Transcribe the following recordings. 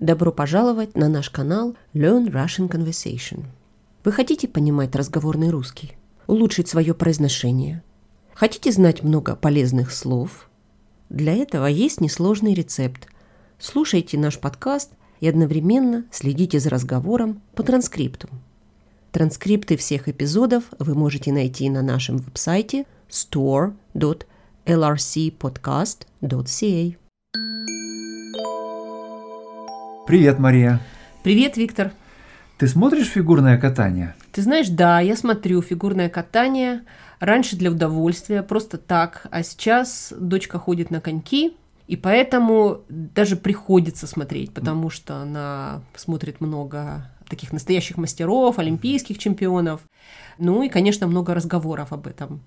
Добро пожаловать на наш канал Learn Russian Conversation. Вы хотите понимать разговорный русский? Улучшить свое произношение? Хотите знать много полезных слов? Для этого есть несложный рецепт. Слушайте наш подкаст и одновременно следите за разговором по транскрипту. Транскрипты всех эпизодов вы можете найти на нашем веб-сайте store.lrcpodcast.ca. Привет, Мария. Привет, Виктор. Ты смотришь фигурное катание? Ты знаешь, да, я смотрю фигурное катание. Раньше для удовольствия, просто так. А сейчас дочка ходит на коньки, и поэтому даже приходится смотреть, потому что она смотрит много таких настоящих мастеров, олимпийских чемпионов. Ну и, конечно, много разговоров об этом.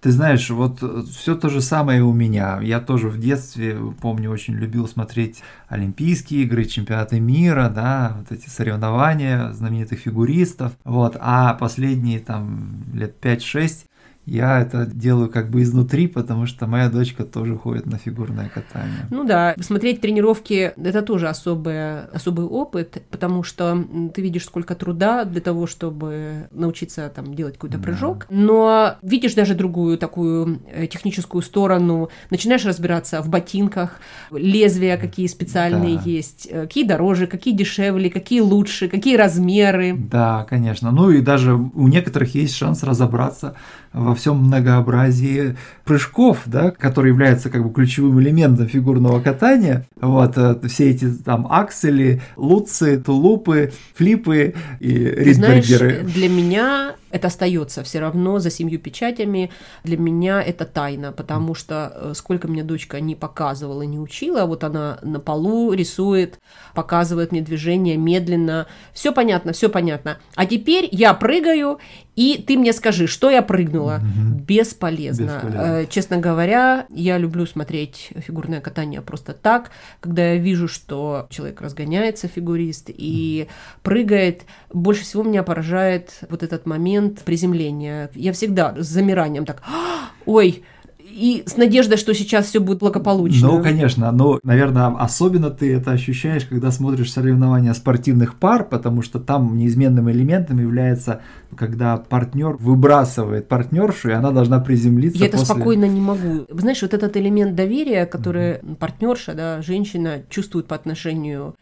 Ты знаешь, вот все то же самое у меня. Я тоже в детстве, помню, очень любил смотреть Олимпийские игры, чемпионаты мира, да, вот эти соревнования знаменитых фигуристов. Вот, а последние там лет 5-6 я это делаю как бы изнутри, потому что моя дочка тоже ходит на фигурное катание. Ну да, смотреть тренировки – это тоже особый, особый опыт, потому что ты видишь, сколько труда для того, чтобы научиться там делать какой-то прыжок, да. но видишь даже другую такую э, техническую сторону, начинаешь разбираться в ботинках, лезвия какие специальные да. есть, э, какие дороже, какие дешевле, какие лучше, какие размеры. Да, конечно. Ну и даже у некоторых есть шанс разобраться во всем многообразии прыжков, да, которые являются как бы ключевым элементом фигурного катания. Вот э, все эти там аксели, луцы, тулупы, флипы и ридбергеры. Знаешь, для меня это остается все равно за семью печатями. Для меня это тайна, потому что э, сколько мне дочка не показывала, не учила, вот она на полу рисует, показывает мне движение медленно. Все понятно, все понятно. А теперь я прыгаю, и ты мне скажи, что я прыгнула. Угу. Бесполезно. Бесполезно. Э, честно говоря, я люблю смотреть фигурное катание просто так, когда я вижу, что человек разгоняется, фигурист, и угу. прыгает. Больше всего меня поражает вот этот момент приземления. Я всегда с замиранием так, «А, ой, и с надеждой, что сейчас все будет благополучно. Ну, конечно, но, наверное, особенно ты это ощущаешь, когда смотришь соревнования спортивных пар, потому что там неизменным элементом является, когда партнер выбрасывает партнершу, и она должна приземлиться. Я после... это спокойно не могу. Знаешь, вот этот элемент доверия, который mm-hmm. партнерша, да, женщина чувствует по отношению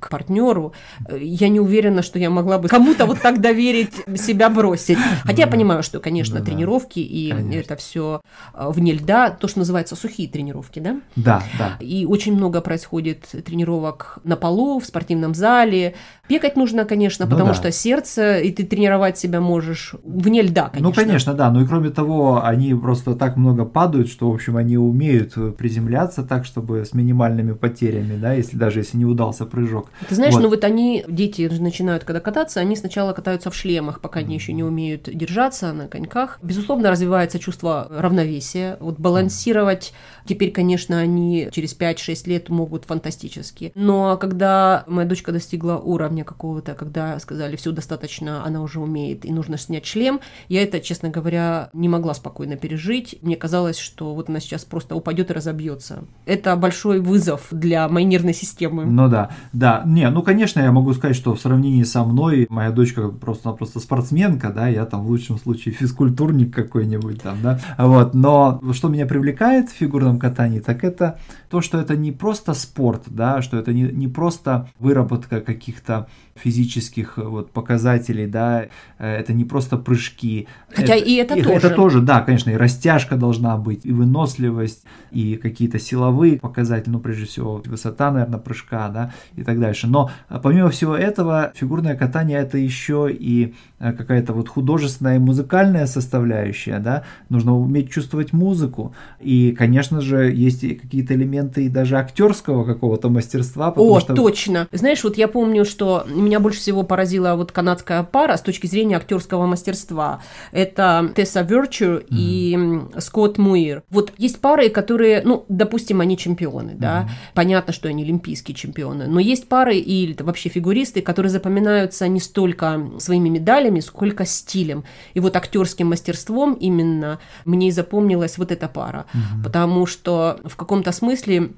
к партнеру. Я не уверена, что я могла бы кому-то вот так доверить себя бросить. Хотя я понимаю, что, конечно, ну тренировки и это все э, вне льда, то, что называется сухие тренировки, да? Да, да. И очень много происходит тренировок на полу, в спортивном зале. Бегать нужно, конечно, ну, потому да. что сердце, и ты тренировать себя можешь вне льда, конечно. Ну, конечно, да. Ну и кроме того, они просто так много падают, что, в общем, они умеют приземляться так, чтобы с минимальными потерями, да, если даже если не удался прыжок. Ты знаешь, вот. ну вот они, дети начинают когда кататься, они сначала катаются в шлемах, пока они еще не умеют держаться на коньках. Безусловно, развивается чувство равновесия. Вот балансировать теперь, конечно, они через 5-6 лет могут фантастически. Но когда моя дочка достигла уровня какого-то, когда сказали, все достаточно, она уже умеет, и нужно снять шлем, я это, честно говоря, не могла спокойно пережить. Мне казалось, что вот она сейчас просто упадет и разобьется. Это большой вызов для моей нервной системы. Ну да, да, не, ну, конечно, я могу сказать, что в сравнении со мной моя дочка просто-напросто спортсменка, да, я там в лучшем случае физкультурник какой-нибудь там, да, вот, но что меня привлекает в фигурном катании, так это то, что это не просто спорт, да, что это не, не просто выработка каких-то физических э, вот показателей, да, э, это не просто прыжки. Хотя это, и это и, тоже. Это тоже, да, конечно, и растяжка должна быть, и выносливость, и какие-то силовые показатели, ну, прежде всего, высота, наверное, прыжка, да, и так дальше. Но э, помимо всего этого, фигурное катание это еще и какая-то вот художественная и музыкальная составляющая, да, нужно уметь чувствовать музыку, и, конечно же, есть какие-то элементы и даже актерского какого-то мастерства. О, что... точно. Знаешь, вот я помню, что меня больше всего поразила вот канадская пара с точки зрения актерского мастерства. Это Тесса Верчу mm-hmm. и Скотт Муир. Вот есть пары, которые, ну, допустим, они чемпионы, да, mm-hmm. понятно, что они олимпийские чемпионы, но есть пары и вообще фигуристы, которые запоминаются не столько своими медалями, сколько стилем. И вот актерским мастерством именно мне и запомнилась вот эта пара, mm-hmm. потому что в каком-то смысле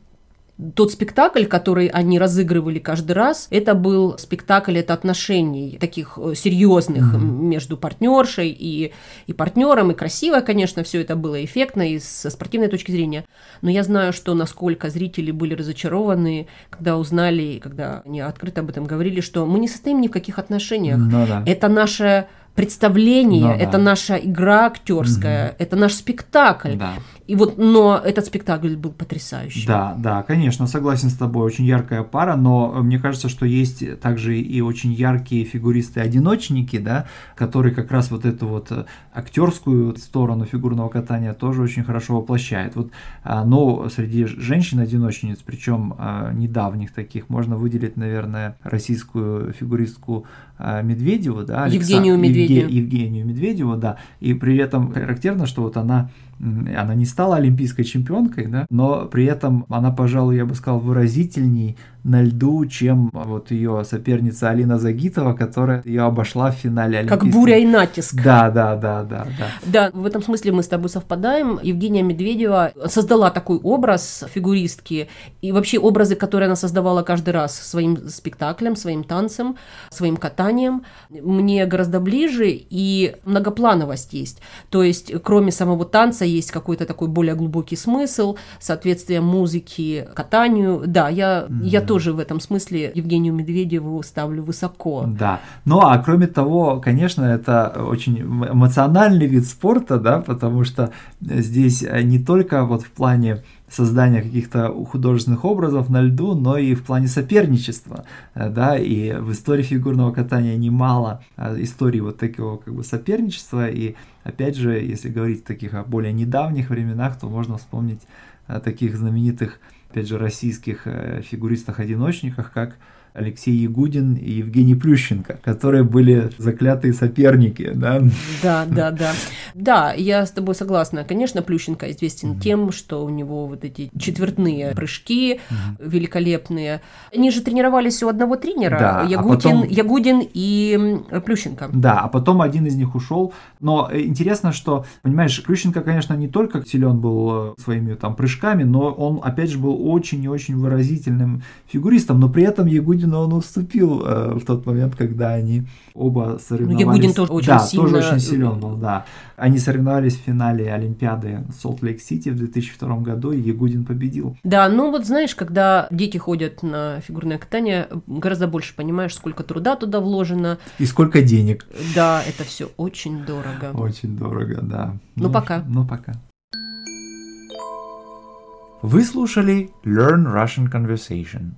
Тот спектакль, который они разыгрывали каждый раз, это был спектакль, это отношений таких э, серьезных mm-hmm. между партнершей и, и партнером, и красиво, конечно, все это было эффектно и со спортивной точки зрения. Но я знаю, что насколько зрители были разочарованы, когда узнали, когда они открыто об этом говорили, что мы не состоим ни в каких отношениях. Ну, да. Это наша представление, ну, да. это наша игра актерская, угу. это наш спектакль. Да. И вот, но этот спектакль был потрясающий. Да, да, конечно, согласен с тобой, очень яркая пара, но мне кажется, что есть также и очень яркие фигуристы-одиночники, да, которые как раз вот эту вот актерскую сторону фигурного катания тоже очень хорошо воплощают. Вот, а, но среди женщин-одиночниц, причем а, недавних таких, можно выделить, наверное, российскую фигуристку а, Медведеву, да, Евгению Медведеву. Евгению Медведеву, да, и при этом характерно, что вот она она не стала олимпийской чемпионкой, да, но при этом она, пожалуй, я бы сказал, выразительней на льду, чем вот ее соперница Алина Загитова, которая ее обошла в финале Олимпийского. Как буря и натиск. Да, да, да, да, да. Да, в этом смысле мы с тобой совпадаем. Евгения Медведева создала такой образ фигуристки и вообще образы, которые она создавала каждый раз своим спектаклем, своим танцем, своим катанием, мне гораздо ближе и многоплановость есть. То есть, кроме самого танца, есть какой-то такой более глубокий смысл, соответствие музыки катанию. Да, я, mm-hmm. я тоже в этом смысле Евгению Медведеву ставлю высоко. Да. Ну а кроме того, конечно, это очень эмоциональный вид спорта, да, потому что здесь не только вот в плане создания каких-то художественных образов на льду, но и в плане соперничества, да, и в истории фигурного катания немало а, историй вот такого как бы соперничества, и опять же, если говорить о таких о более недавних временах, то можно вспомнить о таких знаменитых опять же, российских э, фигуристах-одиночниках, как Алексей Ягудин и Евгений Плющенко, которые были заклятые соперники, да? Да, да, да. Да, я с тобой согласна. Конечно, Плющенко известен mm-hmm. тем, что у него вот эти четвертные прыжки mm-hmm. великолепные. Они же тренировались у одного тренера, да, а Ягудин, а потом... Ягудин и Плющенко. Да, а потом один из них ушел. Но интересно, что, понимаешь, Плющенко, конечно, не только силен был э, своими там прыжками, но он, опять же, был очень и очень выразительным фигуристом, но при этом Ягудин Ягудину он уступил э, в тот момент, когда они оба соревновались. Ну, Ягудин тоже очень да, сильно... тоже очень силен был, да. Они соревновались в финале Олимпиады Солт-Лейк-Сити в 2002 году, и Ягудин победил. Да, ну вот знаешь, когда дети ходят на фигурное катание, гораздо больше понимаешь, сколько труда туда вложено. И сколько денег. Да, это все очень дорого. Очень дорого, да. Ну, ну пока. Ну пока. Вы слушали Learn Russian Conversation.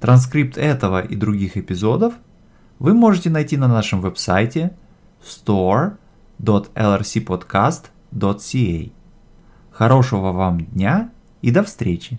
Транскрипт этого и других эпизодов вы можете найти на нашем веб-сайте store.lrcpodcast.ca. Хорошего вам дня и до встречи!